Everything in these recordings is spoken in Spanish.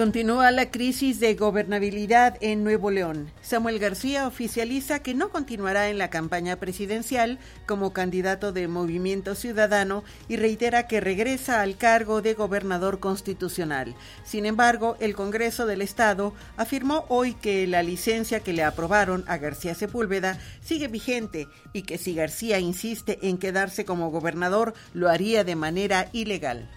Continúa la crisis de gobernabilidad en Nuevo León. Samuel García oficializa que no continuará en la campaña presidencial como candidato de Movimiento Ciudadano y reitera que regresa al cargo de gobernador constitucional. Sin embargo, el Congreso del Estado afirmó hoy que la licencia que le aprobaron a García Sepúlveda sigue vigente y que si García insiste en quedarse como gobernador, lo haría de manera ilegal.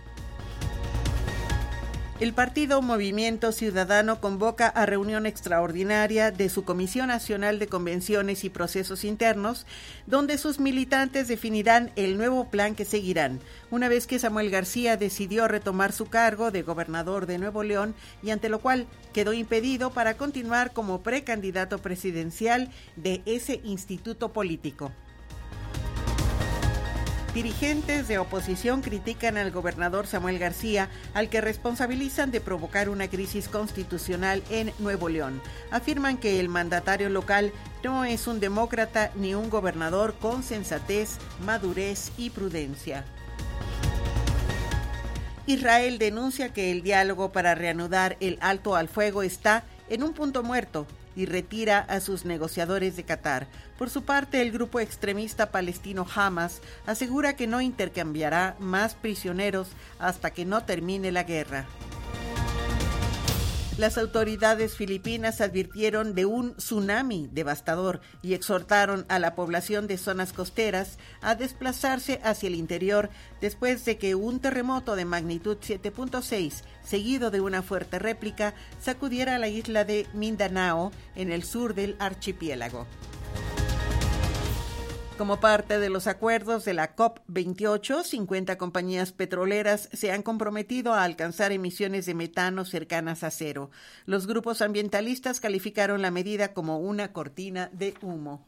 El partido Movimiento Ciudadano convoca a reunión extraordinaria de su Comisión Nacional de Convenciones y Procesos Internos, donde sus militantes definirán el nuevo plan que seguirán, una vez que Samuel García decidió retomar su cargo de gobernador de Nuevo León y ante lo cual quedó impedido para continuar como precandidato presidencial de ese instituto político. Dirigentes de oposición critican al gobernador Samuel García, al que responsabilizan de provocar una crisis constitucional en Nuevo León. Afirman que el mandatario local no es un demócrata ni un gobernador con sensatez, madurez y prudencia. Israel denuncia que el diálogo para reanudar el alto al fuego está en un punto muerto y retira a sus negociadores de Qatar. Por su parte, el grupo extremista palestino Hamas asegura que no intercambiará más prisioneros hasta que no termine la guerra. Las autoridades filipinas advirtieron de un tsunami devastador y exhortaron a la población de zonas costeras a desplazarse hacia el interior después de que un terremoto de magnitud 7.6, seguido de una fuerte réplica, sacudiera la isla de Mindanao en el sur del archipiélago. Como parte de los acuerdos de la COP28, 50 compañías petroleras se han comprometido a alcanzar emisiones de metano cercanas a cero. Los grupos ambientalistas calificaron la medida como una cortina de humo.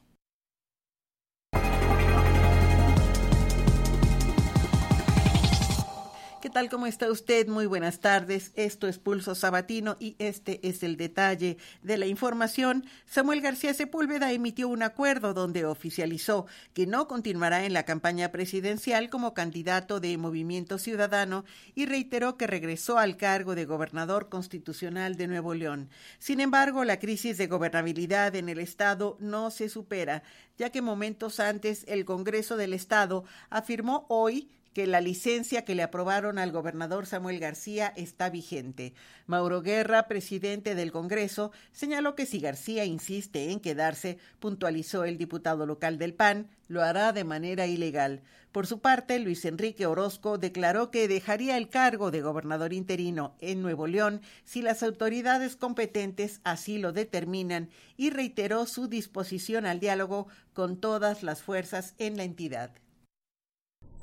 ¿Qué tal? ¿Cómo está usted? Muy buenas tardes. Esto es Pulso Sabatino y este es el detalle de la información. Samuel García Sepúlveda emitió un acuerdo donde oficializó que no continuará en la campaña presidencial como candidato de Movimiento Ciudadano y reiteró que regresó al cargo de gobernador constitucional de Nuevo León. Sin embargo, la crisis de gobernabilidad en el Estado no se supera, ya que momentos antes el Congreso del Estado afirmó hoy que la licencia que le aprobaron al gobernador Samuel García está vigente. Mauro Guerra, presidente del Congreso, señaló que si García insiste en quedarse, puntualizó el diputado local del PAN, lo hará de manera ilegal. Por su parte, Luis Enrique Orozco declaró que dejaría el cargo de gobernador interino en Nuevo León si las autoridades competentes así lo determinan y reiteró su disposición al diálogo con todas las fuerzas en la entidad.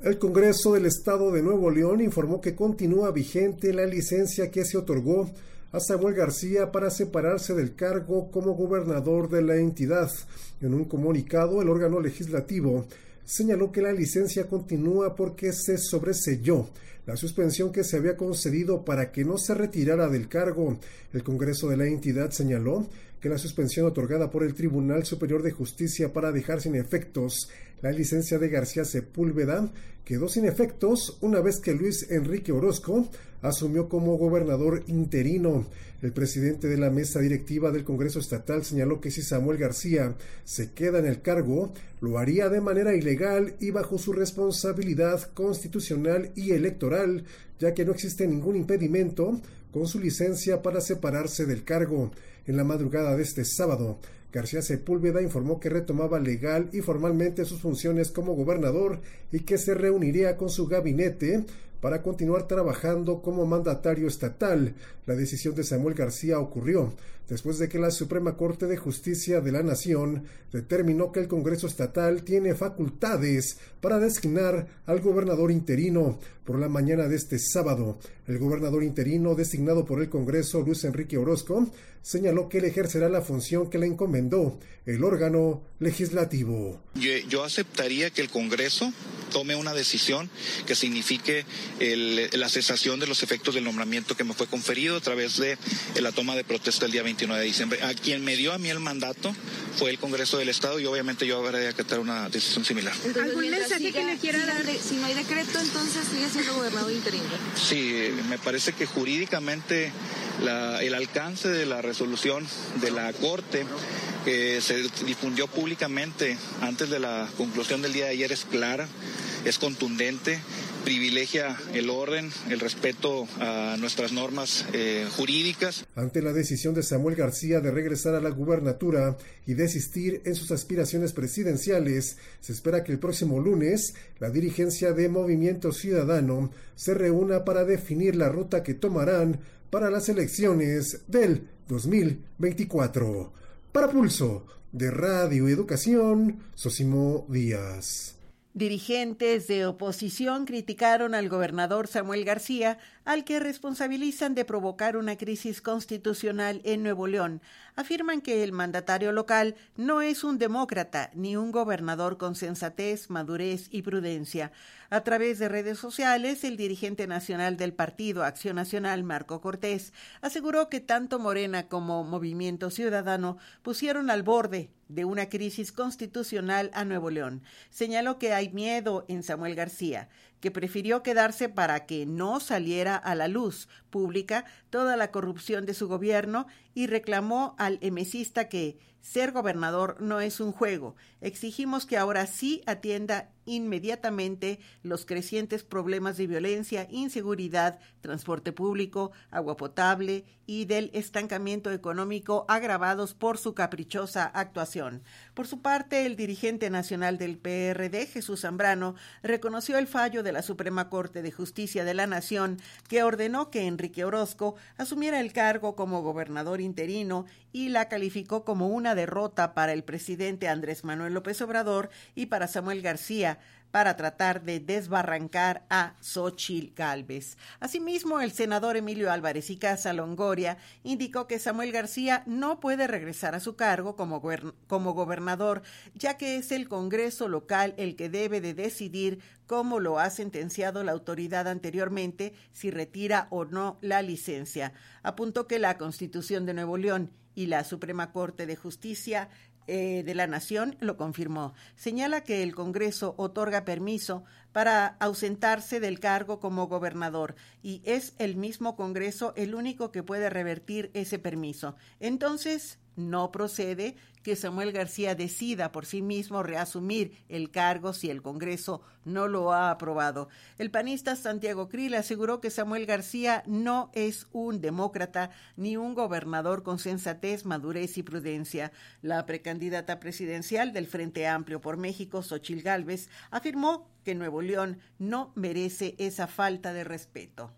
El Congreso del Estado de Nuevo León informó que continúa vigente la licencia que se otorgó a Samuel García para separarse del cargo como gobernador de la entidad. En un comunicado, el órgano legislativo señaló que la licencia continúa porque se sobreselló la suspensión que se había concedido para que no se retirara del cargo. El Congreso de la entidad señaló que la suspensión otorgada por el Tribunal Superior de Justicia para dejar sin efectos la licencia de García Sepúlveda quedó sin efectos una vez que Luis Enrique Orozco asumió como gobernador interino. El presidente de la mesa directiva del Congreso Estatal señaló que si Samuel García se queda en el cargo, lo haría de manera ilegal y bajo su responsabilidad constitucional y electoral, ya que no existe ningún impedimento con su licencia para separarse del cargo. En la madrugada de este sábado, García Sepúlveda informó que retomaba legal y formalmente sus funciones como gobernador y que se reuniría con su gabinete para continuar trabajando como mandatario estatal. La decisión de Samuel García ocurrió después de que la Suprema Corte de Justicia de la Nación determinó que el Congreso Estatal tiene facultades para designar al gobernador interino. Por la mañana de este sábado, el gobernador interino designado por el Congreso, Luis Enrique Orozco, señaló que él ejercerá la función que le encomendó el órgano legislativo. Yo, aceptaría que el Congreso tome una decisión que signifique la cesación de los efectos del nombramiento que me fue conferido a través de la toma de protesta el día 29 de diciembre. A quien me dio a mí el mandato fue el Congreso del Estado y obviamente yo habré de acatar una decisión similar. ¿Algún mensaje que le quiera dar? si no hay decreto, entonces sigue siendo gobernador interino. Sí, me parece que jurídicamente el alcance de la resolución de la Corte que se difundió públicamente antes de la conclusión del día de ayer es clara, es contundente privilegia el orden, el respeto a nuestras normas eh, jurídicas. Ante la decisión de Samuel García de regresar a la gubernatura y desistir en sus aspiraciones presidenciales, se espera que el próximo lunes la dirigencia de Movimiento Ciudadano se reúna para definir la ruta que tomarán para las elecciones del 2024. Para Pulso de Radio Educación, Sosimo Díaz. Dirigentes de oposición criticaron al gobernador Samuel García, al que responsabilizan de provocar una crisis constitucional en Nuevo León. Afirman que el mandatario local no es un demócrata ni un gobernador con sensatez, madurez y prudencia. A través de redes sociales, el dirigente nacional del partido Acción Nacional, Marco Cortés, aseguró que tanto Morena como Movimiento Ciudadano pusieron al borde de una crisis constitucional a Nuevo León. Señaló que hay miedo en Samuel García, que prefirió quedarse para que no saliera a la luz pública toda la corrupción de su gobierno y reclamó al emesista que ser gobernador no es un juego. Exigimos que ahora sí atienda inmediatamente los crecientes problemas de violencia, inseguridad, transporte público, agua potable y del estancamiento económico agravados por su caprichosa actuación. Por su parte, el dirigente nacional del PRD, Jesús Zambrano, reconoció el fallo de la Suprema Corte de Justicia de la Nación que ordenó que Enrique Orozco asumiera el cargo como gobernador interino y la calificó como una derrota para el presidente Andrés Manuel López Obrador y para Samuel García, para tratar de desbarrancar a Xochil Gálvez. Asimismo, el senador Emilio Álvarez y Casa Longoria indicó que Samuel García no puede regresar a su cargo como, como gobernador, ya que es el Congreso local el que debe de decidir cómo lo ha sentenciado la autoridad anteriormente, si retira o no la licencia. Apuntó que la Constitución de Nuevo León y la Suprema Corte de Justicia eh, de la Nación lo confirmó. Señala que el Congreso otorga permiso para ausentarse del cargo como gobernador y es el mismo Congreso el único que puede revertir ese permiso. Entonces, no procede que Samuel García decida por sí mismo reasumir el cargo si el Congreso no lo ha aprobado. El panista Santiago Krill aseguró que Samuel García no es un demócrata ni un gobernador con sensatez, madurez y prudencia. La precandidata presidencial del Frente Amplio por México, Xochil Gálvez, afirmó que Nuevo León no merece esa falta de respeto.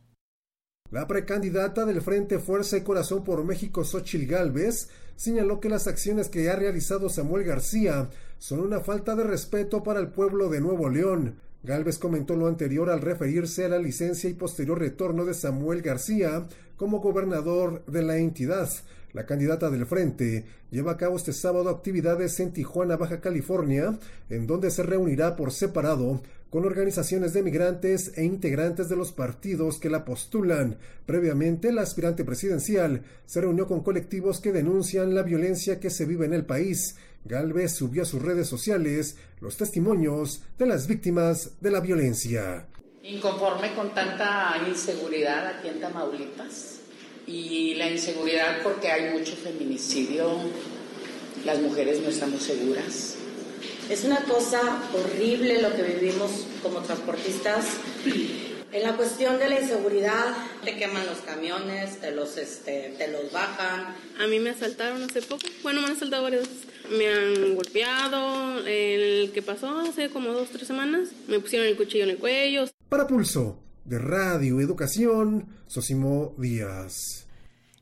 La precandidata del Frente Fuerza y Corazón por México, Xochil Gálvez, señaló que las acciones que ha realizado Samuel García son una falta de respeto para el pueblo de Nuevo León. Gálvez comentó lo anterior al referirse a la licencia y posterior retorno de Samuel García como gobernador de la entidad. La candidata del Frente lleva a cabo este sábado actividades en Tijuana, Baja California, en donde se reunirá por separado con organizaciones de migrantes e integrantes de los partidos que la postulan. Previamente, la aspirante presidencial se reunió con colectivos que denuncian la violencia que se vive en el país. Galvez subió a sus redes sociales los testimonios de las víctimas de la violencia. Inconforme con tanta inseguridad aquí en Tamaulipas y la inseguridad porque hay mucho feminicidio, las mujeres no estamos seguras. Es una cosa horrible lo que vivimos como transportistas. En la cuestión de la inseguridad, te queman los camiones, te los, este, te los bajan. A mí me asaltaron hace poco, bueno, me han asaltado varias veces. Me han golpeado, el que pasó hace como dos, tres semanas, me pusieron el cuchillo en el cuello. Para Pulso, de Radio Educación, Sosimo Díaz.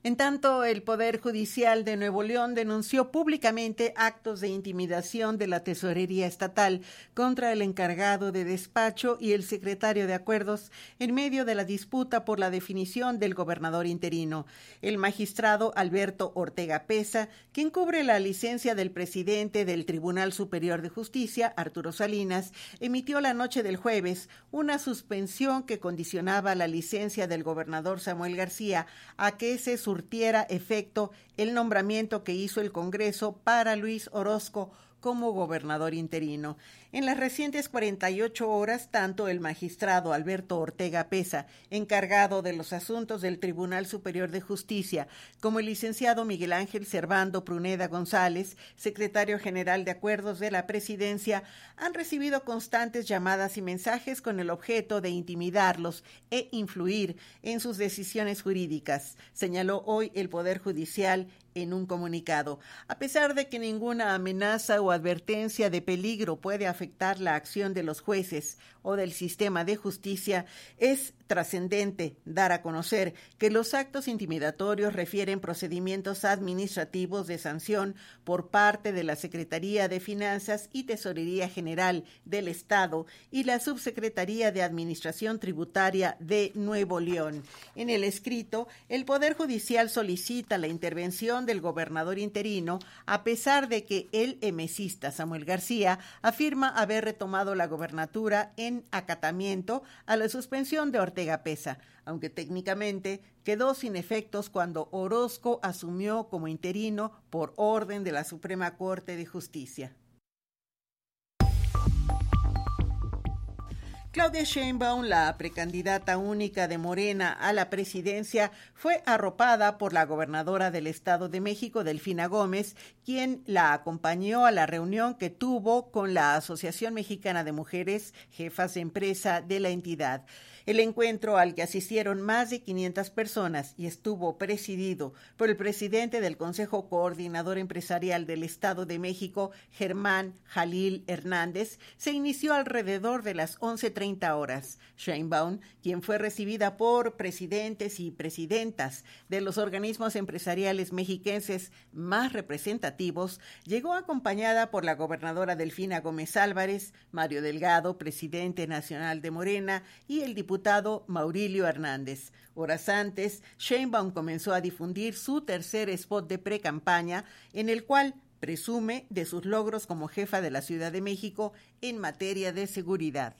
En tanto, el Poder Judicial de Nuevo León denunció públicamente actos de intimidación de la Tesorería Estatal contra el encargado de despacho y el secretario de Acuerdos en medio de la disputa por la definición del gobernador interino. El magistrado Alberto Ortega Pesa, quien cubre la licencia del presidente del Tribunal Superior de Justicia, Arturo Salinas, emitió la noche del jueves una suspensión que condicionaba la licencia del gobernador Samuel García a que se surtiera efecto el nombramiento que hizo el Congreso para Luis Orozco como gobernador interino. En las recientes 48 horas, tanto el magistrado Alberto Ortega Pesa, encargado de los asuntos del Tribunal Superior de Justicia, como el licenciado Miguel Ángel Servando Pruneda González, secretario general de Acuerdos de la Presidencia, han recibido constantes llamadas y mensajes con el objeto de intimidarlos e influir en sus decisiones jurídicas, señaló hoy el Poder Judicial en un comunicado. A pesar de que ninguna amenaza o advertencia de peligro puede afectar la acción de los jueces o del sistema de justicia, es trascendente dar a conocer que los actos intimidatorios refieren procedimientos administrativos de sanción por parte de la Secretaría de Finanzas y Tesorería General del Estado y la Subsecretaría de Administración Tributaria de Nuevo León. En el escrito, el Poder Judicial solicita la intervención del gobernador interino, a pesar de que el emesista Samuel García afirma haber retomado la gobernatura en acatamiento a la suspensión de Ortega Pesa, aunque técnicamente quedó sin efectos cuando Orozco asumió como interino por orden de la Suprema Corte de Justicia. Claudia Sheinbaum, la precandidata única de Morena a la presidencia, fue arropada por la gobernadora del Estado de México, Delfina Gómez, quien la acompañó a la reunión que tuvo con la Asociación Mexicana de Mujeres, jefas de empresa de la entidad. El encuentro al que asistieron más de 500 personas y estuvo presidido por el presidente del Consejo Coordinador Empresarial del Estado de México, Germán Jalil Hernández, se inició alrededor de las 11.30 horas. Sheinbaum, quien fue recibida por presidentes y presidentas de los organismos empresariales mexiquenses más representativos, llegó acompañada por la gobernadora Delfina Gómez Álvarez, Mario Delgado, presidente nacional de Morena, y el diputado diputado Maurilio Hernández. Horas antes, Sheinbaum comenzó a difundir su tercer spot de pre-campaña, en el cual presume de sus logros como jefa de la Ciudad de México en materia de seguridad.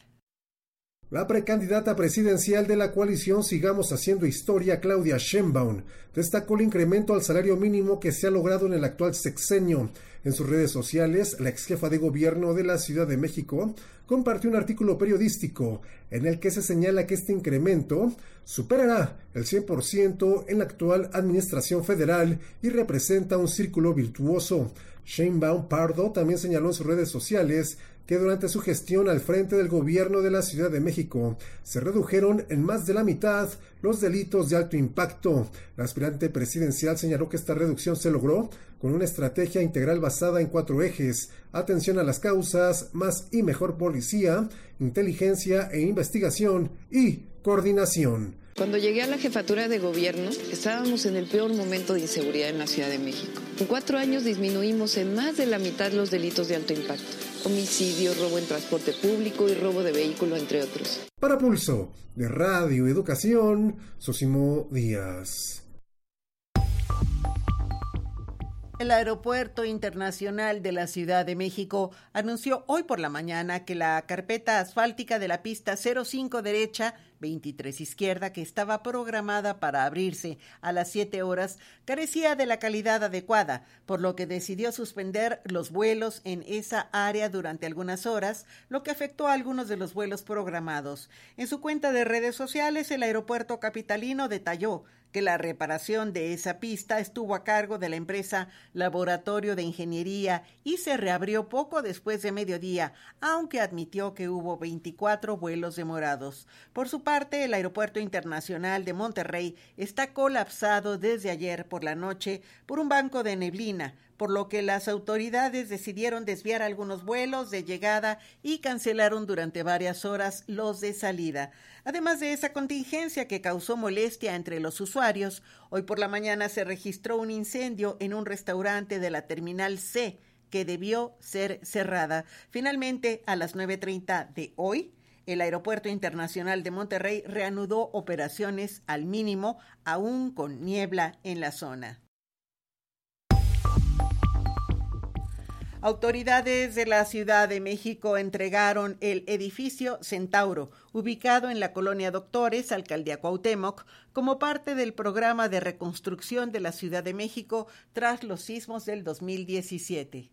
La precandidata presidencial de la coalición Sigamos Haciendo Historia, Claudia Sheinbaum, destacó el incremento al salario mínimo que se ha logrado en el actual sexenio. En sus redes sociales, la ex jefa de gobierno de la Ciudad de México compartió un artículo periodístico en el que se señala que este incremento superará el 100% en la actual administración federal y representa un círculo virtuoso. Sheinbaum Pardo también señaló en sus redes sociales que durante su gestión al frente del gobierno de la Ciudad de México se redujeron en más de la mitad los delitos de alto impacto. La aspirante presidencial señaló que esta reducción se logró con una estrategia integral basada en cuatro ejes, atención a las causas, más y mejor policía, inteligencia e investigación y coordinación. Cuando llegué a la jefatura de gobierno, estábamos en el peor momento de inseguridad en la Ciudad de México. En cuatro años disminuimos en más de la mitad los delitos de alto impacto. Homicidio, robo en transporte público y robo de vehículo, entre otros. Para Pulso, de Radio Educación, Sosimo Díaz. El Aeropuerto Internacional de la Ciudad de México anunció hoy por la mañana que la carpeta asfáltica de la pista 05 derecha 23 izquierda, que estaba programada para abrirse a las 7 horas, carecía de la calidad adecuada, por lo que decidió suspender los vuelos en esa área durante algunas horas, lo que afectó a algunos de los vuelos programados. En su cuenta de redes sociales, el aeropuerto capitalino detalló que la reparación de esa pista estuvo a cargo de la empresa Laboratorio de Ingeniería y se reabrió poco después de mediodía, aunque admitió que hubo 24 vuelos demorados. Por su parte, el Aeropuerto Internacional de Monterrey está colapsado desde ayer por la noche por un banco de neblina, por lo que las autoridades decidieron desviar algunos vuelos de llegada y cancelaron durante varias horas los de salida. Además de esa contingencia que causó molestia entre los usuarios, hoy por la mañana se registró un incendio en un restaurante de la Terminal C que debió ser cerrada. Finalmente, a las 9.30 de hoy, el Aeropuerto Internacional de Monterrey reanudó operaciones al mínimo, aún con niebla en la zona. Autoridades de la Ciudad de México entregaron el edificio Centauro, ubicado en la colonia Doctores, alcaldía Cuauhtémoc, como parte del programa de reconstrucción de la Ciudad de México tras los sismos del 2017.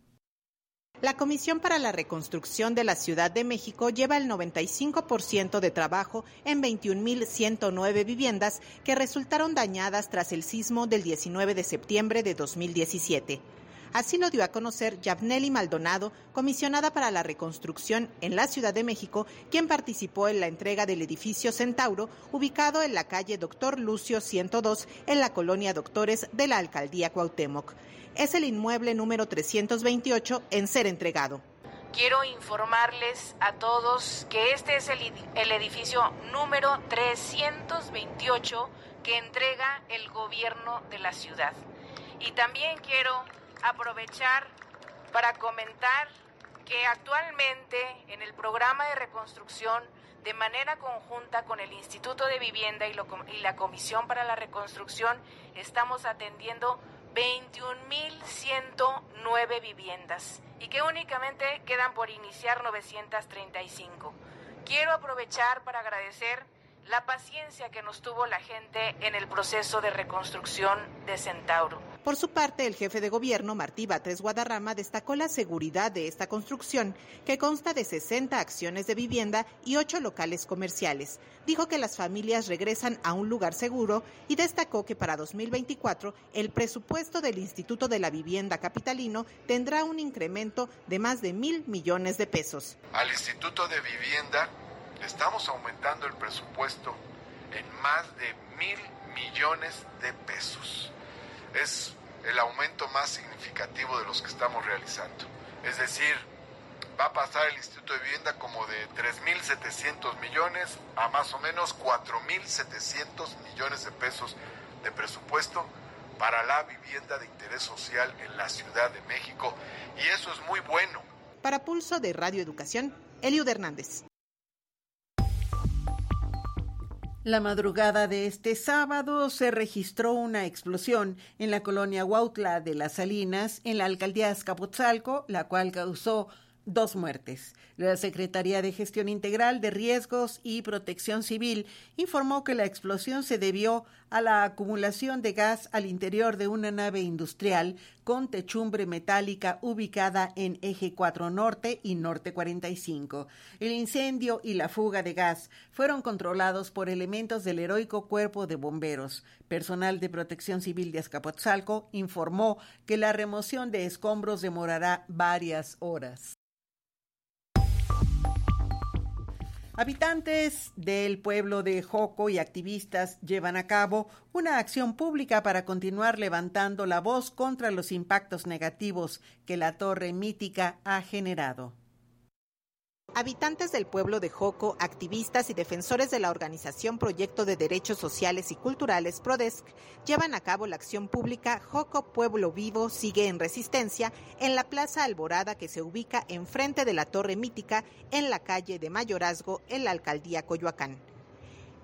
La Comisión para la Reconstrucción de la Ciudad de México lleva el 95% de trabajo en 21.109 viviendas que resultaron dañadas tras el sismo del 19 de septiembre de 2017. Así lo dio a conocer Yavneli Maldonado, comisionada para la reconstrucción en la Ciudad de México, quien participó en la entrega del edificio Centauro, ubicado en la calle Doctor Lucio 102, en la colonia Doctores de la alcaldía Cuauhtémoc. Es el inmueble número 328 en ser entregado. Quiero informarles a todos que este es el edificio número 328 que entrega el gobierno de la ciudad. Y también quiero aprovechar para comentar que actualmente en el programa de reconstrucción, de manera conjunta con el Instituto de Vivienda y, la Comisión para la Reconstrucción, estamos atendiendo 21.109 viviendas y que únicamente quedan por iniciar 935. Quiero aprovechar para agradecer la paciencia que nos tuvo la gente en el proceso de reconstrucción de Centauro. Por su parte, el jefe de gobierno, Martí Batres Guadarrama, destacó la seguridad de esta construcción, que consta de 60 acciones de vivienda y 8 locales comerciales. Dijo que las familias regresan a un lugar seguro y destacó que para 2024 el presupuesto del Instituto de la Vivienda Capitalino tendrá un incremento de más de mil millones de pesos. Al Instituto de Vivienda estamos aumentando el presupuesto en más de mil millones de pesos es el aumento más significativo de los que estamos realizando. Es decir, va a pasar el Instituto de Vivienda como de 3.700 millones a más o menos 4.700 millones de pesos de presupuesto para la vivienda de interés social en la Ciudad de México. Y eso es muy bueno. Para Pulso de Radio Educación, Eliud Hernández. La madrugada de este sábado se registró una explosión en la colonia Huautla de las Salinas, en la alcaldía Azcapotzalco, la cual causó dos muertes. La Secretaría de Gestión Integral de Riesgos y Protección Civil informó que la explosión se debió a la acumulación de gas al interior de una nave industrial con techumbre metálica ubicada en Eje 4 Norte y Norte 45. El incendio y la fuga de gas fueron controlados por elementos del heroico Cuerpo de Bomberos. Personal de Protección Civil de Azcapotzalco informó que la remoción de escombros demorará varias horas. Habitantes del pueblo de Joco y activistas llevan a cabo una acción pública para continuar levantando la voz contra los impactos negativos que la torre mítica ha generado. Habitantes del pueblo de Joco, activistas y defensores de la organización Proyecto de Derechos Sociales y Culturales PRODESC llevan a cabo la acción pública Joco Pueblo Vivo sigue en resistencia en la Plaza Alborada que se ubica enfrente de la Torre Mítica en la calle de Mayorazgo en la alcaldía Coyoacán.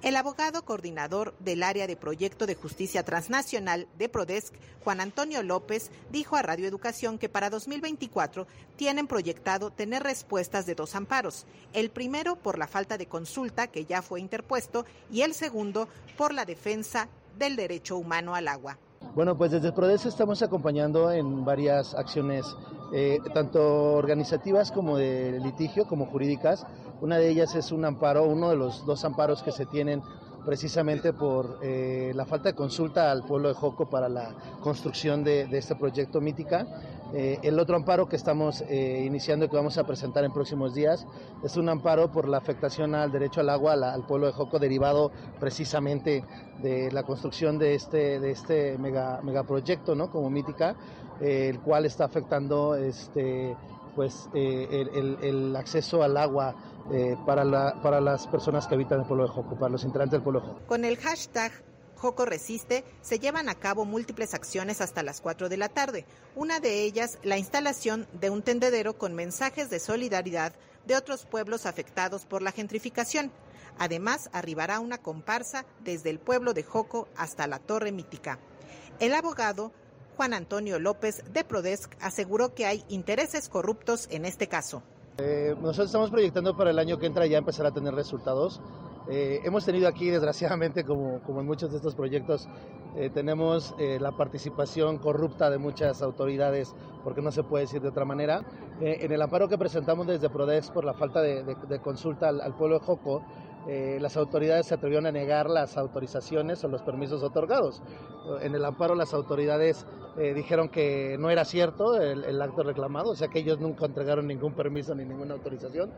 El abogado coordinador del área de proyecto de justicia transnacional de Prodesc, Juan Antonio López, dijo a Radio Educación que para 2024 tienen proyectado tener respuestas de dos amparos. El primero por la falta de consulta que ya fue interpuesto y el segundo por la defensa del derecho humano al agua. Bueno, pues desde Prodesc estamos acompañando en varias acciones, eh, tanto organizativas como de litigio, como jurídicas, una de ellas es un amparo, uno de los dos amparos que se tienen precisamente por eh, la falta de consulta al pueblo de Joco para la construcción de, este proyecto Mítica. Eh, el otro amparo que estamos eh, iniciando y que vamos a presentar en próximos días es un amparo por la afectación al derecho al agua al pueblo de Joco derivado precisamente de la construcción de este, de este mega, megaproyecto ¿no? como Mítica, el cual está afectando este, pues, el, el acceso al agua eh, para, la, para las personas que habitan el pueblo de Joco, para los integrantes del pueblo de Joco. Con el hashtag Joco Resiste se llevan a cabo múltiples acciones hasta las 4 de la tarde. Una de ellas, la instalación de un tendedero con mensajes de solidaridad de otros pueblos afectados por la gentrificación. Además, arribará una comparsa desde el pueblo de Joco hasta la Torre Mítica. El abogado Juan Antonio López de Prodesc aseguró que hay intereses corruptos en este caso. Eh, nosotros estamos proyectando para el año que entra ya empezar a tener resultados. Eh, hemos tenido aquí, desgraciadamente, como, como en muchos de estos proyectos, eh, tenemos la participación corrupta de muchas autoridades, porque no se puede decir de otra manera. en el amparo que presentamos desde Prodex por la falta de, consulta al, al, pueblo de Joco, eh, las autoridades se atrevieron a negar las autorizaciones o los permisos otorgados. En el amparo las autoridades eh, dijeron que no era cierto el, acto reclamado, o sea que ellos nunca entregaron ningún permiso ni ninguna autorización.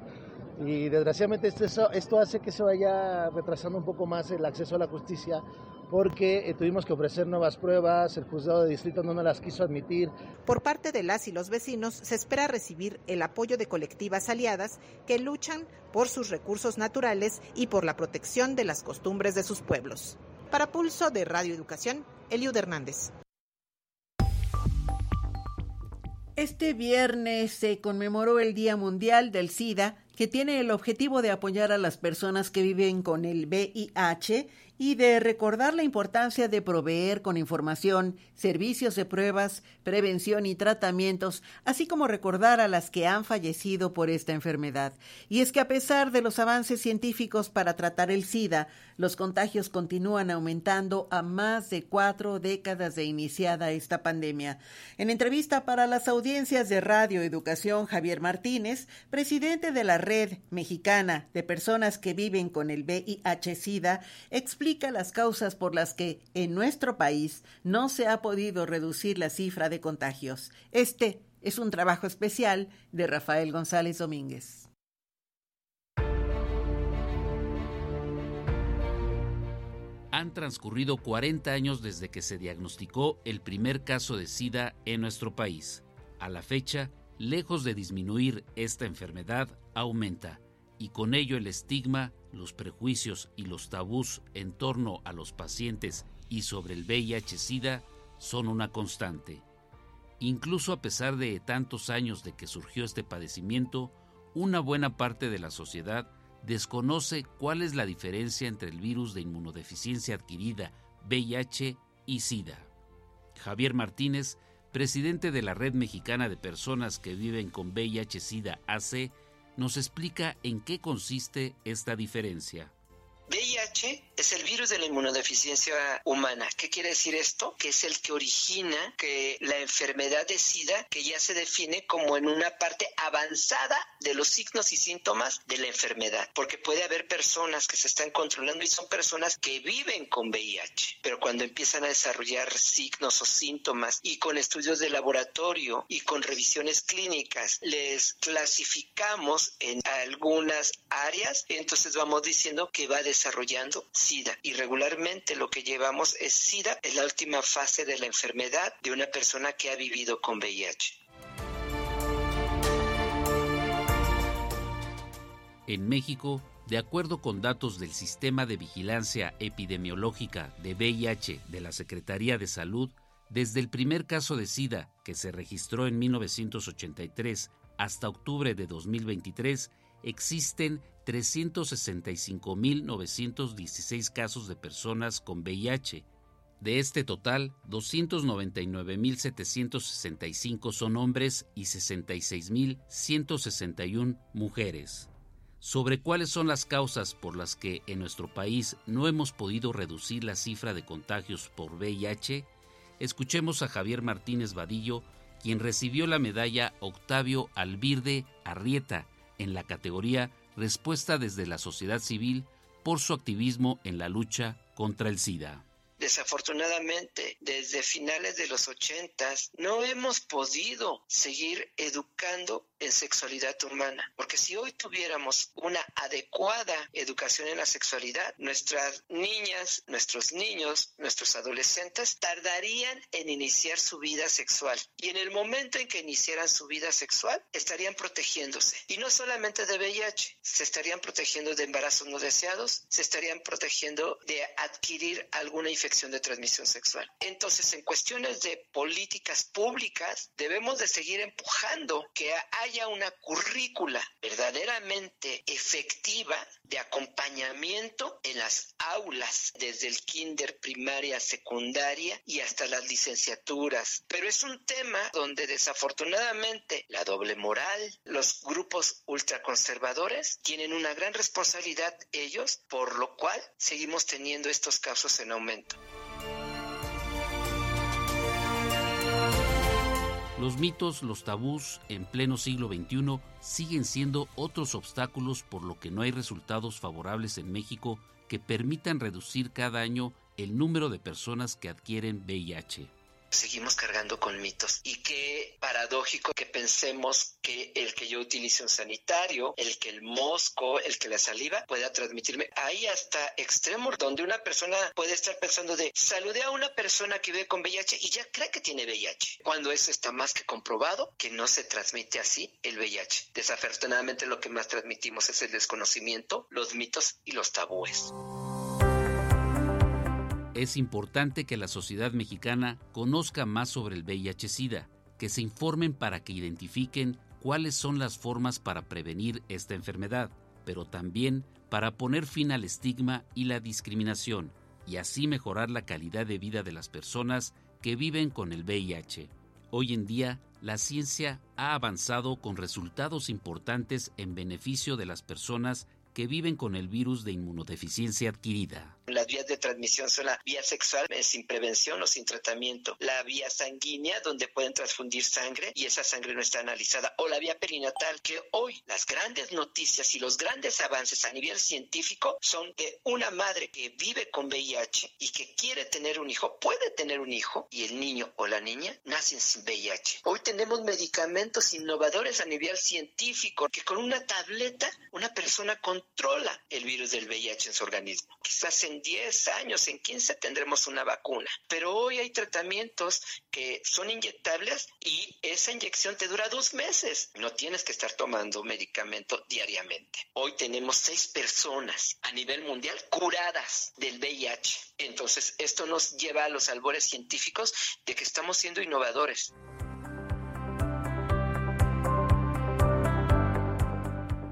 Y desgraciadamente esto, esto hace que se vaya retrasando un poco más el acceso a la justicia porque eh, tuvimos que ofrecer nuevas pruebas, el juzgado de distrito no nos las quiso admitir. Por parte de las y los vecinos se espera recibir el apoyo de colectivas aliadas que luchan por sus recursos naturales y por la protección de las costumbres de sus pueblos. Para Pulso de Radio Educación, Eliud Hernández. Este viernes se conmemoró el Día Mundial del SIDA, que tiene el objetivo de apoyar a las personas que viven con el VIH y de recordar la importancia de proveer con información, servicios de pruebas, prevención y tratamientos, así como recordar a las que han fallecido por esta enfermedad. Y es que a pesar de los avances científicos para tratar el SIDA, los contagios continúan aumentando a más de cuatro décadas de iniciada esta pandemia. En entrevista para las audiencias de Radio Educación, Javier Martínez, presidente de la Red Mexicana de Personas que Viven con el VIH-Sida, explica las causas por las que en nuestro país no se ha podido reducir la cifra de contagios. Este es un trabajo especial de Rafael González Domínguez. Han transcurrido 40 años desde que se diagnosticó el primer caso de SIDA en nuestro país. A la fecha, lejos de disminuir esta enfermedad, aumenta, y con ello el estigma los prejuicios y los tabús en torno a los pacientes y sobre el VIH-Sida son una constante. Incluso a pesar de tantos años de que surgió este padecimiento, una buena parte de la sociedad desconoce cuál es la diferencia entre el virus de inmunodeficiencia adquirida, VIH y SIDA. Javier Martínez, presidente de la Red Mexicana de Personas que Viven con VIH-Sida AC, nos explica en qué consiste esta diferencia. VIH es el virus de la inmunodeficiencia humana. ¿Qué quiere decir esto? Que es el que origina que la enfermedad de SIDA, que ya se define como en una parte avanzada de los signos y síntomas de la enfermedad. Porque puede haber personas que se están controlando y son personas que viven con VIH, pero cuando empiezan a desarrollar signos o síntomas y con estudios de laboratorio y con revisiones clínicas les clasificamos en algunas áreas, entonces vamos diciendo que va desarrollando SIDA. Y regularmente lo que llevamos es SIDA, es la última fase de la enfermedad de una persona que ha vivido con VIH. En México, de acuerdo con datos del Sistema de Vigilancia Epidemiológica de VIH de la Secretaría de Salud, desde el primer caso de SIDA, que se registró en 1983, hasta octubre de 2023, existen 365.916 casos de personas con VIH. De este total, 299.765 son hombres y 66.161 mujeres. Sobre cuáles son las causas por las que en nuestro país no hemos podido reducir la cifra de contagios por VIH, escuchemos a Javier Martínez Vadillo, quien recibió la medalla Octavio Albirde Arrieta en la categoría Respuesta desde la sociedad civil por su activismo en la lucha contra el SIDA. Desafortunadamente, desde finales de los ochentas, no hemos podido seguir educando en sexualidad humana, porque si hoy tuviéramos una adecuada educación en la sexualidad, nuestras niñas, nuestros niños, nuestros adolescentes tardarían en iniciar su vida sexual. Y en el momento en que iniciaran su vida sexual estarían protegiéndose. Y no solamente de VIH, se estarían protegiendo de embarazos no deseados, se estarían protegiendo de adquirir alguna infección de transmisión sexual. Entonces, en cuestiones de políticas públicas, debemos de seguir empujando que haya una currícula verdaderamente efectiva de acompañamiento en las aulas, desde el kinder, primaria, secundaria y hasta las licenciaturas. Pero es un tema donde desafortunadamente la doble moral, los grupos ultraconservadores tienen una gran responsabilidad ellos, por lo cual seguimos teniendo estos casos en aumento. Los mitos, los tabús en pleno siglo XXI siguen siendo otros obstáculos por lo que no hay resultados favorables en México que permitan reducir cada año el número de personas que adquieren VIH seguimos cargando con mitos. Y qué paradójico que pensemos que el que yo utilice un sanitario, el que el mosco, el que la saliva pueda transmitirme. Hay hasta extremos donde una persona puede estar pensando de saludé a una persona que vive con VIH y ya cree que tiene VIH. Cuando eso está más que comprobado que no se transmite así el VIH. Desafortunadamente lo que más transmitimos es el desconocimiento, los mitos y los tabúes es importante que la sociedad mexicana conozca más sobre el VIH-Sida, que se informen para que identifiquen cuáles son las formas para prevenir esta enfermedad, pero también para poner fin al estigma y la discriminación, y así mejorar la calidad de vida de las personas que viven con el VIH. Hoy en día, la ciencia ha avanzado con resultados importantes en beneficio de las personas que viven con el virus de inmunodeficiencia adquirida. Las vías de transmisión son la vía sexual eh, sin prevención o sin tratamiento, la vía sanguínea donde pueden transfundir sangre y esa sangre no está analizada, o la vía perinatal que hoy las grandes noticias y los grandes avances a nivel científico son que una madre que vive con VIH y que quiere tener un hijo puede tener un hijo y el niño o la niña nacen sin VIH. Hoy tenemos medicamentos innovadores a nivel científico que con una tableta una persona controla el virus del VIH en su organismo. Quizás en 10 años, en 15 tendremos una vacuna. Pero hoy hay tratamientos que son inyectables y esa inyección te dura dos meses. No tienes que estar tomando medicamento diariamente. Hoy tenemos seis personas a nivel mundial curadas del VIH. Entonces, esto nos lleva a los albores científicos de que estamos siendo innovadores.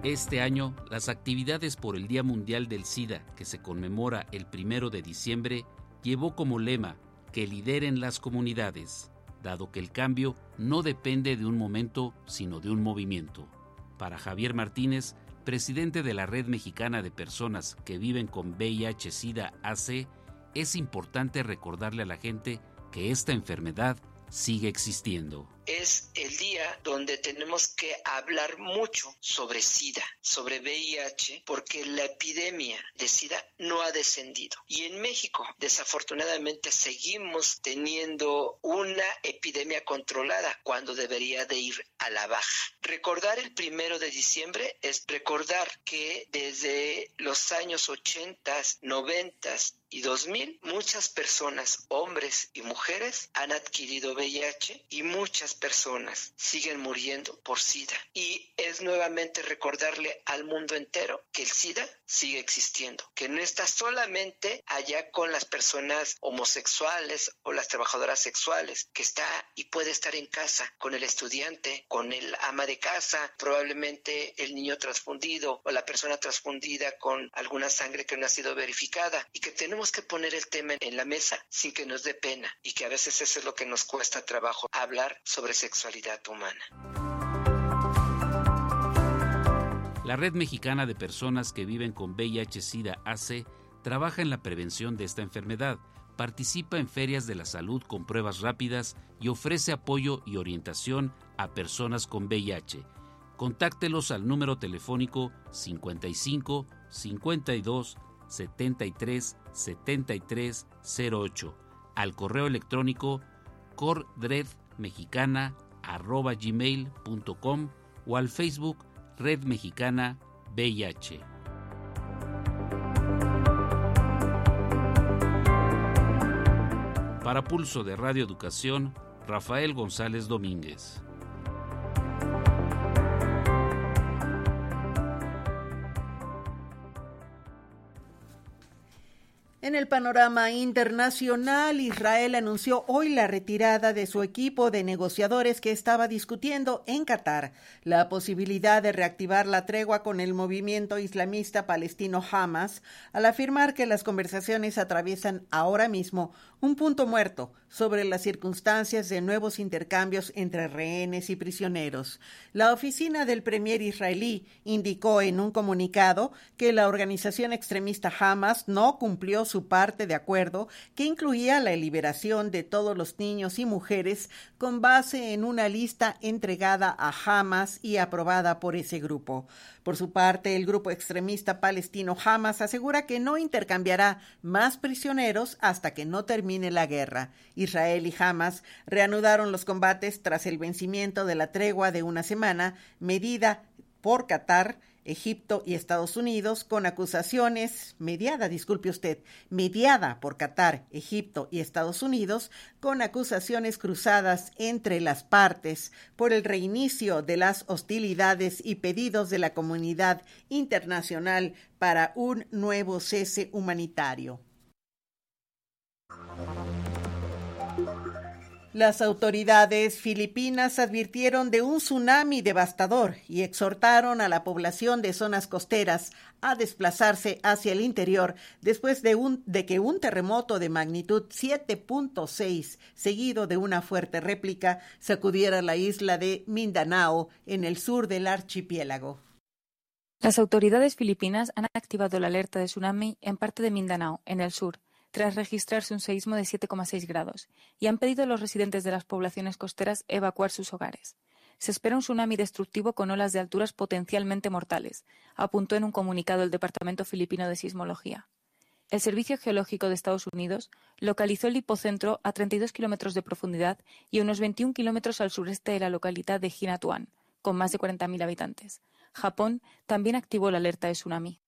Este año, las actividades por el Día Mundial del SIDA, que se conmemora el primero de diciembre, llevó como lema que lideren las comunidades, dado que el cambio no depende de un momento, sino de un movimiento. Para Javier Martínez, presidente de la Red Mexicana de Personas que viven con VIH-Sida AC, es importante recordarle a la gente que esta enfermedad sigue existiendo es el día donde tenemos que hablar mucho sobre SIDA, sobre VIH, porque la epidemia de SIDA no ha descendido. Y en México, desafortunadamente, seguimos teniendo una epidemia controlada cuando debería de ir a la baja. Recordar el primero de diciembre es recordar que desde los años 80, 90 y 2000, muchas personas, hombres y mujeres, han adquirido VIH y muchas personas siguen muriendo por SIDA. Y es nuevamente recordarle al mundo entero que el SIDA sigue existiendo, que no está solamente allá con las personas homosexuales o las trabajadoras sexuales, que está y puede estar en casa con el estudiante, con el ama de casa, probablemente el niño transfundido o la persona transfundida con alguna sangre que no ha sido verificada y que tenemos que poner el tema en la mesa sin que nos dé pena y que a veces eso es lo que nos cuesta trabajo hablar sobre sexualidad humana. La Red Mexicana de Personas que Viven con VIH-Sida AC trabaja en la prevención de esta enfermedad, participa en ferias de la salud con pruebas rápidas y ofrece apoyo y orientación a personas con VIH. Contáctelos al número telefónico 55 52 73 73 08, al correo electrónico cordredmexicana.gmail.com o al Facebook Red Mexicana VIH. Para Pulso de Radio Educación, Rafael González Domínguez. En el panorama internacional, Israel anunció hoy la retirada de su equipo de negociadores que estaba discutiendo en Qatar. La posibilidad de reactivar la tregua con el movimiento islamista palestino Hamas, al afirmar que las conversaciones atraviesan ahora mismo un punto muerto sobre las circunstancias de nuevos intercambios entre rehenes y prisioneros. La oficina del premier israelí indicó en un comunicado que la organización extremista Hamas no cumplió su parte de acuerdo que incluía la liberación de todos los niños y mujeres con base en una lista entregada a Hamas y aprobada por ese grupo. Por su parte, el grupo extremista palestino Hamas asegura que no intercambiará más prisioneros hasta que no termine la guerra. Israel y Hamas reanudaron los combates tras el vencimiento de la tregua de una semana, medida por Qatar Egipto y Estados Unidos con acusaciones, mediada, disculpe usted, mediada por Qatar, Egipto y Estados Unidos, con acusaciones cruzadas entre las partes por el reinicio de las hostilidades y pedidos de la comunidad internacional para un nuevo cese humanitario. Las autoridades filipinas advirtieron de un tsunami devastador y exhortaron a la población de zonas costeras a desplazarse hacia el interior después de, que un terremoto de magnitud 7.6, seguido de una fuerte réplica, sacudiera la isla de Mindanao en el sur del archipiélago. Las autoridades filipinas han activado la alerta de tsunami en parte de Mindanao, en el sur, tras registrarse un seísmo de 7,6 grados, y han pedido a los residentes de las poblaciones costeras evacuar sus hogares. Se espera un tsunami destructivo con olas de alturas potencialmente mortales, apuntó en un comunicado el Departamento Filipino de Sismología. El Servicio Geológico de Estados Unidos localizó el hipocentro a 32 kilómetros de profundidad y unos 21 kilómetros al sureste de la localidad de Hinatuan, con más de 40.000 habitantes. Japón también activó la alerta de tsunami.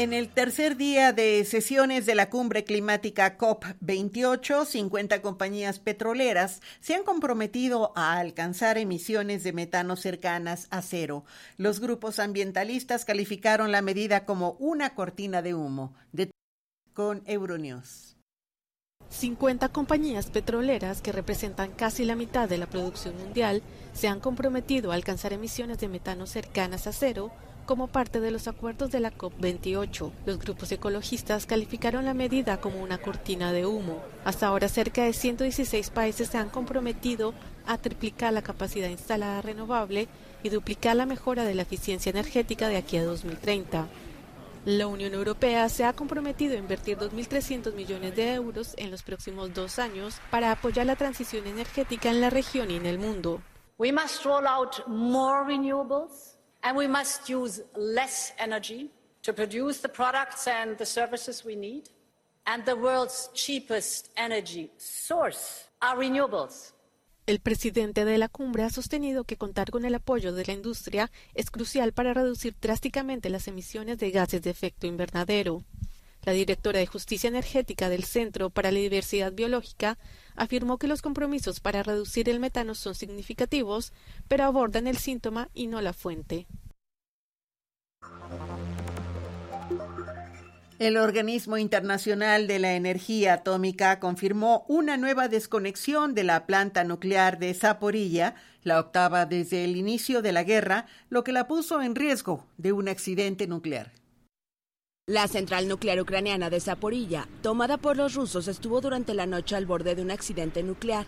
En el tercer día de sesiones de la cumbre climática COP28, 50 compañías petroleras se han comprometido a alcanzar emisiones de metano cercanas a cero. Los grupos ambientalistas calificaron la medida como una cortina de humo. De con Euronews. 50 compañías petroleras que representan casi la mitad de la producción mundial se han comprometido a alcanzar emisiones de metano cercanas a cero como parte de los acuerdos de la COP28. Los grupos ecologistas calificaron la medida como una cortina de humo. Hasta ahora cerca de 116 países se han comprometido a triplicar la capacidad instalada renovable y duplicar la mejora de la eficiencia energética de aquí a 2030. La Unión Europea se ha comprometido a invertir 2.300 millones de euros en los próximos dos años para apoyar la transición energética en la región y en el mundo. And we must use less energy to produce the products and the services we need. And the world's cheapest energy source are renewables. El presidente de la cumbre ha sostenido que contar con el apoyo de la industria es crucial para reducir drásticamente las emisiones de gases de efecto invernadero. La directora de Justicia Energética del Centro para la Diversidad Biológica afirmó que los compromisos para reducir el metano son significativos, pero abordan el síntoma y no la fuente. El Organismo Internacional de la Energía Atómica confirmó una nueva desconexión de la planta nuclear de Zaporilla, la octava desde el inicio de la guerra, lo que la puso en riesgo de un accidente nuclear. La central nuclear ucraniana de Zaporilla, tomada por los rusos, estuvo durante la noche al borde de un accidente nuclear,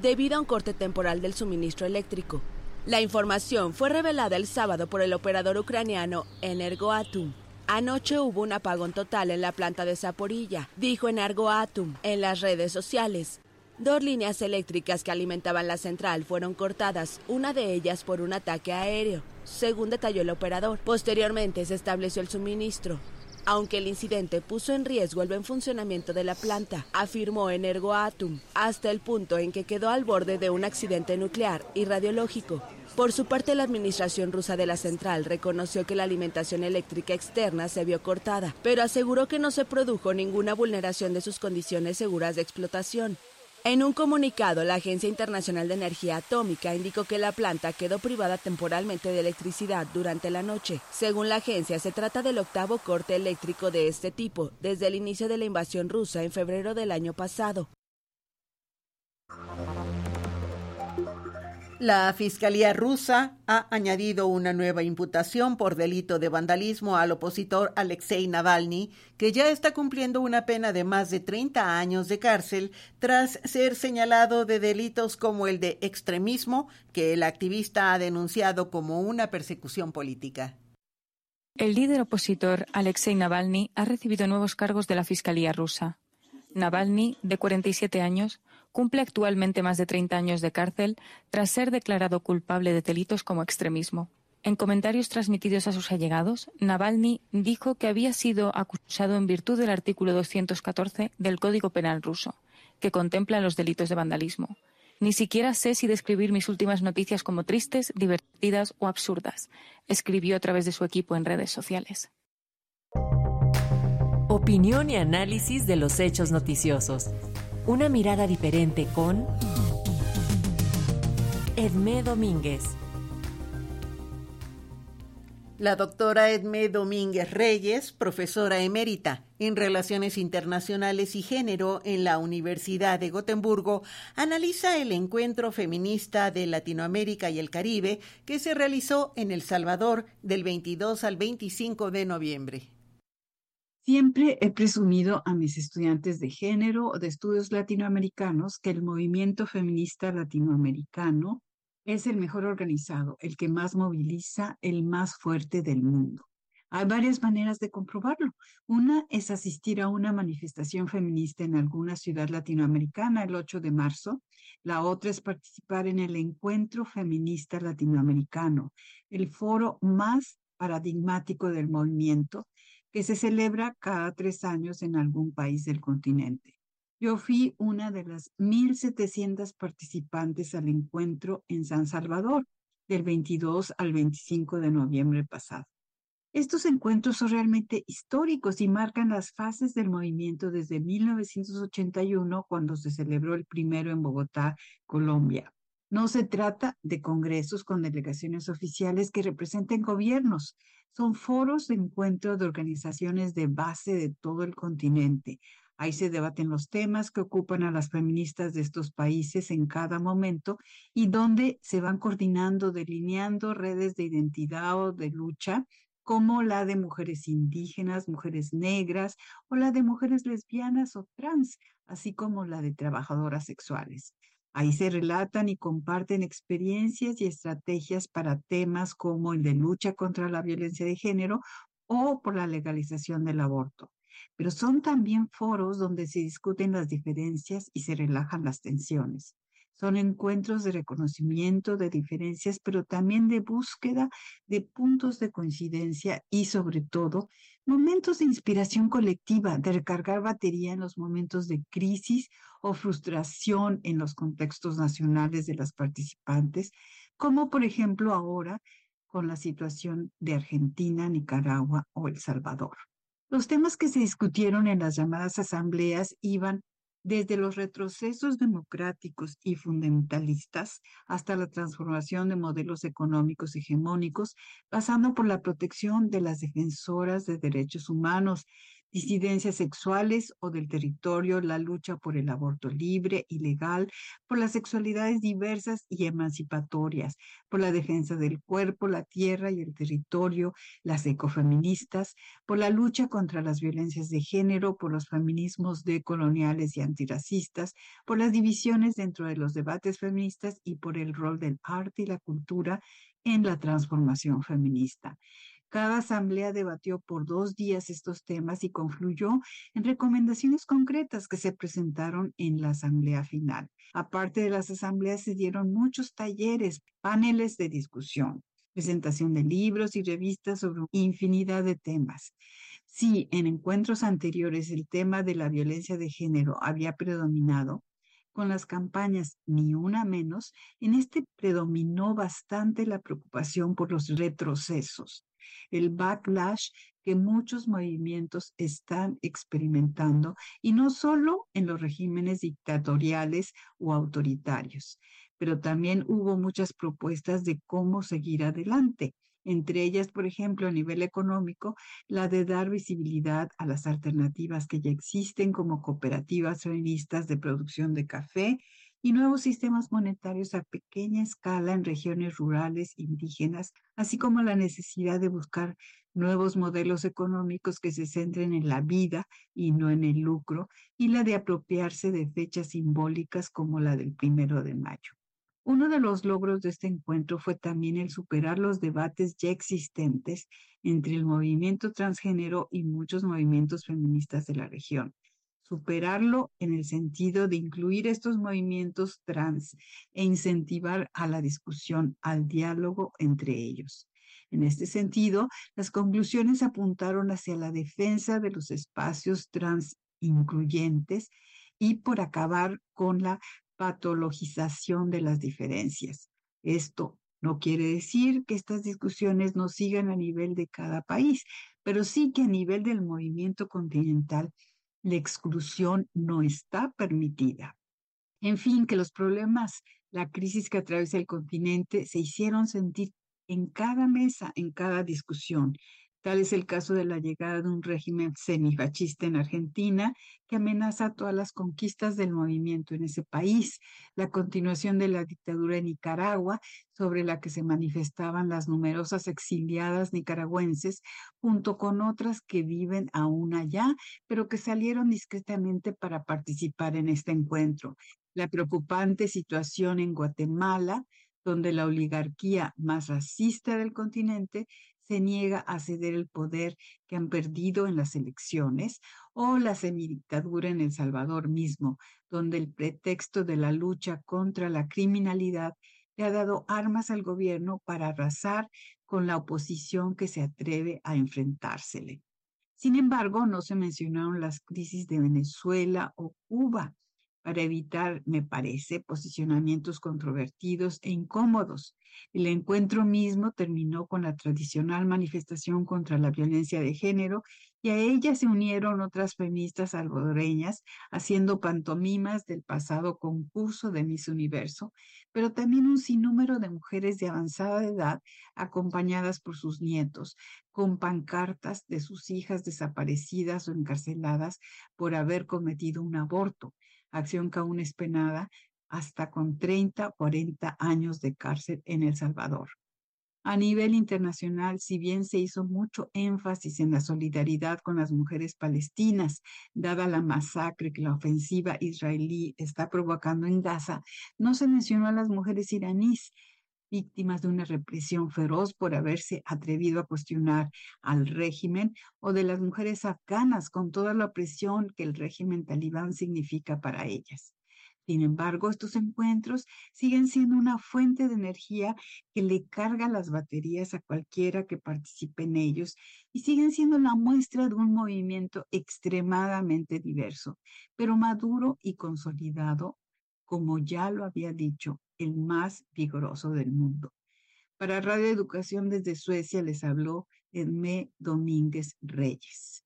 debido a un corte temporal del suministro eléctrico. La información fue revelada el sábado por el operador ucraniano Energoatom. Anoche hubo un apagón total en la planta de Zaporilla, dijo Energoatom en las redes sociales. Dos líneas eléctricas que alimentaban la central fueron cortadas, una de ellas por un ataque aéreo, según detalló el operador. Posteriormente se estableció el suministro. Aunque el incidente puso en riesgo el buen funcionamiento de la planta, afirmó Energoatom, hasta el punto en que quedó al borde de un accidente nuclear y radiológico. Por su parte, la administración rusa de la central reconoció que la alimentación eléctrica externa se vio cortada, pero aseguró que no se produjo ninguna vulneración de sus condiciones seguras de explotación. En un comunicado, la Agencia Internacional de Energía Atómica indicó que la planta quedó privada temporalmente de electricidad durante la noche. Según la agencia, se trata del octavo corte eléctrico de este tipo desde el inicio de la invasión rusa en febrero del año pasado. La Fiscalía rusa ha añadido una nueva imputación por delito de vandalismo al opositor Alexei Navalny, que ya está cumpliendo una pena de más de 30 años de cárcel tras ser señalado de delitos como el de extremismo, que el activista ha denunciado como una persecución política. El líder opositor Alexei Navalny ha recibido nuevos cargos de la Fiscalía rusa. Navalny, de 47 años, cumple actualmente más de 30 años de cárcel tras ser declarado culpable de delitos como extremismo. En comentarios transmitidos a sus allegados, Navalny dijo que había sido acusado en virtud del artículo 214 del Código Penal ruso, que contempla los delitos de vandalismo. Ni siquiera sé si describir mis últimas noticias como tristes, divertidas o absurdas, escribió a través de su equipo en redes sociales. Opinión y análisis de los hechos noticiosos. Una mirada diferente con Edmé Domínguez. La doctora Edmé Domínguez Reyes, profesora emérita en Relaciones Internacionales y Género en la Universidad de Gotemburgo, analiza el encuentro feminista de Latinoamérica y el Caribe que se realizó en El Salvador del 22 al 25 de noviembre. Siempre he presumido a mis estudiantes de género o de estudios latinoamericanos que el movimiento feminista latinoamericano es el mejor organizado, el que más moviliza, el más fuerte del mundo. Hay varias maneras de comprobarlo. Una es asistir a una manifestación feminista en alguna ciudad latinoamericana el 8 de marzo. La otra es participar en el Encuentro Feminista Latinoamericano, el foro más paradigmático del movimiento que se celebra cada tres años en algún país del continente. Yo fui una de las 1.700 participantes al encuentro en San Salvador del 22 al 25 de noviembre pasado. Estos encuentros son realmente históricos y marcan las fases del movimiento desde 1981, cuando se celebró el primero en Bogotá, Colombia. No se trata de congresos con delegaciones oficiales que representen gobiernos, son foros de encuentro de organizaciones de base de todo el continente. Ahí se debaten los temas que ocupan a las feministas de estos países en cada momento y donde se van coordinando, delineando redes de identidad o de lucha como la de mujeres indígenas, mujeres negras o la de mujeres lesbianas o trans, así como la de trabajadoras sexuales. Ahí se relatan y comparten experiencias y estrategias para temas como el de lucha contra la violencia de género o por la legalización del aborto. Pero son también foros donde se discuten las diferencias y se relajan las tensiones. Son encuentros de reconocimiento de diferencias, pero también de búsqueda de puntos de coincidencia y sobre todo momentos de inspiración colectiva, de recargar batería en los momentos de crisis o frustración en los contextos nacionales de las participantes, como por ejemplo ahora con la situación de Argentina, Nicaragua o El Salvador. Los temas que se discutieron en las llamadas asambleas iban desde los retrocesos democráticos y fundamentalistas hasta la transformación de modelos económicos hegemónicos, pasando por la protección de las defensoras de derechos humanos, disidencias sexuales o del territorio, la lucha por el aborto libre y legal, por las sexualidades diversas y emancipatorias, por la defensa del cuerpo, la tierra y el territorio, las ecofeministas, por la lucha contra las violencias de género, por los feminismos decoloniales y antirracistas, por las divisiones dentro de los debates feministas y por el rol del arte y la cultura en la transformación feminista. Cada asamblea debatió por dos días estos temas y confluyó en recomendaciones concretas que se presentaron en la asamblea final. Aparte de las asambleas, se dieron muchos talleres, paneles de discusión, presentación de libros y revistas sobre infinidad de temas. Si en encuentros anteriores el tema de la violencia de género había predominado, con las campañas Ni una menos, en este predominó bastante la preocupación por los retrocesos el backlash que muchos movimientos están experimentando y no solo en los regímenes dictatoriales o autoritarios, pero también hubo muchas propuestas de cómo seguir adelante. Entre ellas, por ejemplo, a nivel económico, la de dar visibilidad a las alternativas que ya existen como cooperativas feministas de producción de café y nuevos sistemas monetarios a pequeña escala en regiones rurales indígenas, así como la necesidad de buscar nuevos modelos económicos que se centren en la vida y no en el lucro, y la de apropiarse de fechas simbólicas como la del primero de mayo. Uno de los logros de este encuentro fue también el superar los debates ya existentes entre el movimiento transgénero y muchos movimientos feministas de la región, superarlo en el sentido de incluir estos movimientos trans e incentivar a la discusión, al diálogo entre ellos. En este sentido, las conclusiones apuntaron hacia la defensa de los espacios trans incluyentes y por acabar con la patologización de las diferencias. Esto no quiere decir que estas discusiones no sigan a nivel de cada país, pero sí que a nivel del movimiento continental la exclusión no está permitida. En fin, que los problemas, la crisis que atraviesa el continente se hicieron sentir en cada mesa, en cada discusión, Tal es el caso de la llegada de un régimen semifascista en Argentina que amenaza todas las conquistas del movimiento en ese país, la continuación de la dictadura en Nicaragua, sobre la que se manifestaban las numerosas exiliadas nicaragüenses, junto con otras que viven aún allá, pero que salieron discretamente para participar en este encuentro. La preocupante situación en Guatemala, donde la oligarquía más racista del continente se niega a ceder el poder que han perdido en las elecciones, o la semidictadura en El Salvador mismo, donde el pretexto de la lucha contra la criminalidad le ha dado armas al gobierno para arrasar con la oposición que se atreve a enfrentársele. Sin embargo, no se mencionaron las crisis de Venezuela o Cuba, para evitar, me parece, posicionamientos controvertidos e incómodos. El encuentro mismo terminó con la tradicional manifestación contra la violencia de género y a ella se unieron otras feministas salvadoreñas haciendo pantomimas del pasado concurso de Miss Universo, pero también un sinnúmero de mujeres de avanzada edad acompañadas por sus nietos, con pancartas de sus hijas desaparecidas o encarceladas por haber cometido un aborto acción que aún es penada hasta con 30 o 40 años de cárcel en El Salvador. A nivel internacional, si bien se hizo mucho énfasis en la solidaridad con las mujeres palestinas, dada la masacre que la ofensiva israelí está provocando en Gaza, no se mencionó a las mujeres iraníes, víctimas de una represión feroz por haberse atrevido a cuestionar al régimen, o de las mujeres afganas con toda la opresión que el régimen talibán significa para ellas. Sin embargo, estos encuentros siguen siendo una fuente de energía que le carga las baterías a cualquiera que participe en ellos y siguen siendo la muestra de un movimiento extremadamente diverso, pero maduro y consolidado, como ya lo había dicho el más vigoroso del mundo. Para Radio Educación desde Suecia les habló Edmé Domínguez Reyes.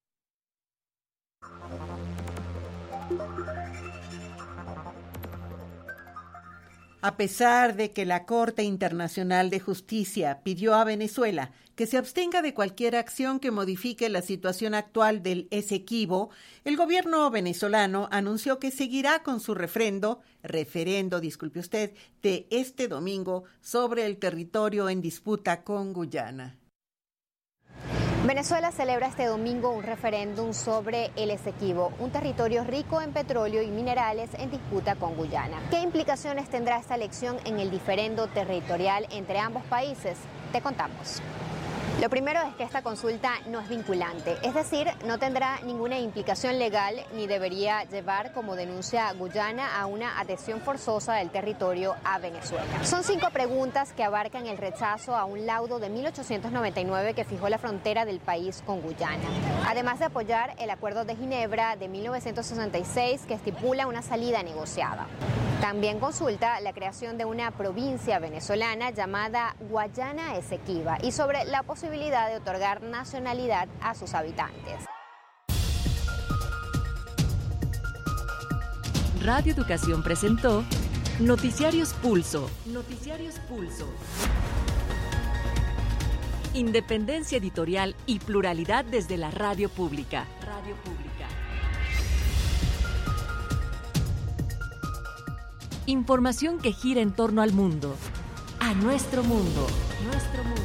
A pesar de que la Corte Internacional de Justicia pidió a Venezuela que se abstenga de cualquier acción que modifique la situación actual del Esequibo, el gobierno venezolano anunció que seguirá con su refrendo, referendo, disculpe usted, de este domingo sobre el territorio en disputa con Guyana. Venezuela celebra este domingo un referéndum sobre el Esequibo, un territorio rico en petróleo y minerales en disputa con Guyana. ¿Qué implicaciones tendrá esta elección en el diferendo territorial entre ambos países? Te contamos. Lo primero es que esta consulta no es vinculante, es decir, no tendrá ninguna implicación legal ni debería llevar como denuncia Guyana a una adhesión forzosa del territorio a Venezuela. Son cinco preguntas que abarcan el rechazo a un laudo de 1899 que fijó la frontera del país con Guyana, además de apoyar el Acuerdo de Ginebra de 1966 que estipula una salida negociada. También consulta la creación de una provincia venezolana llamada Guayana Esequiba y sobre la de otorgar nacionalidad a sus habitantes. Radio Educación presentó Noticiarios Pulso. Noticiarios Pulso. Independencia editorial y pluralidad desde la radio pública. Radio pública. Información que gira en torno al mundo. A nuestro mundo. Nuestro mundo.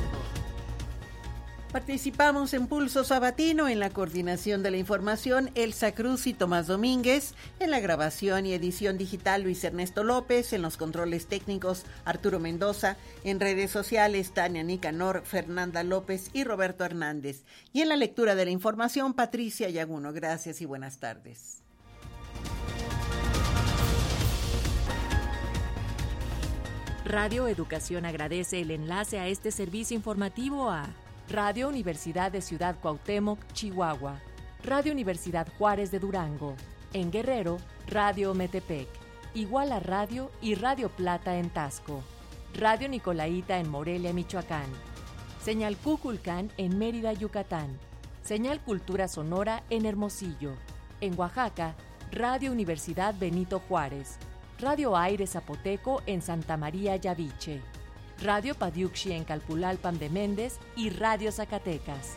Participamos en Pulso Sabatino en la coordinación de la información Elsa Cruz y Tomás Domínguez, en la grabación y edición digital Luis Ernesto López, en los controles técnicos Arturo Mendoza, en redes sociales Tania Nicanor, Fernanda López y Roberto Hernández, y en la lectura de la información Patricia Yaguno. Gracias y buenas tardes. Radio Educación agradece el enlace a este servicio informativo a Radio Universidad de Ciudad Cuauhtémoc, Chihuahua, Radio Universidad Juárez de Durango, en Guerrero, Radio Metepec, Iguala Radio y Radio Plata en Tasco, Radio Nicolaita en Morelia, Michoacán, Señal Cuculcán en Mérida, Yucatán, Señal Cultura Sonora en Hermosillo, en Oaxaca, Radio Universidad Benito Juárez, Radio Aire Zapoteco en Santa María Yaviche, Radio Padiuxi en Calpulalpan de Méndez y Radio Zacatecas.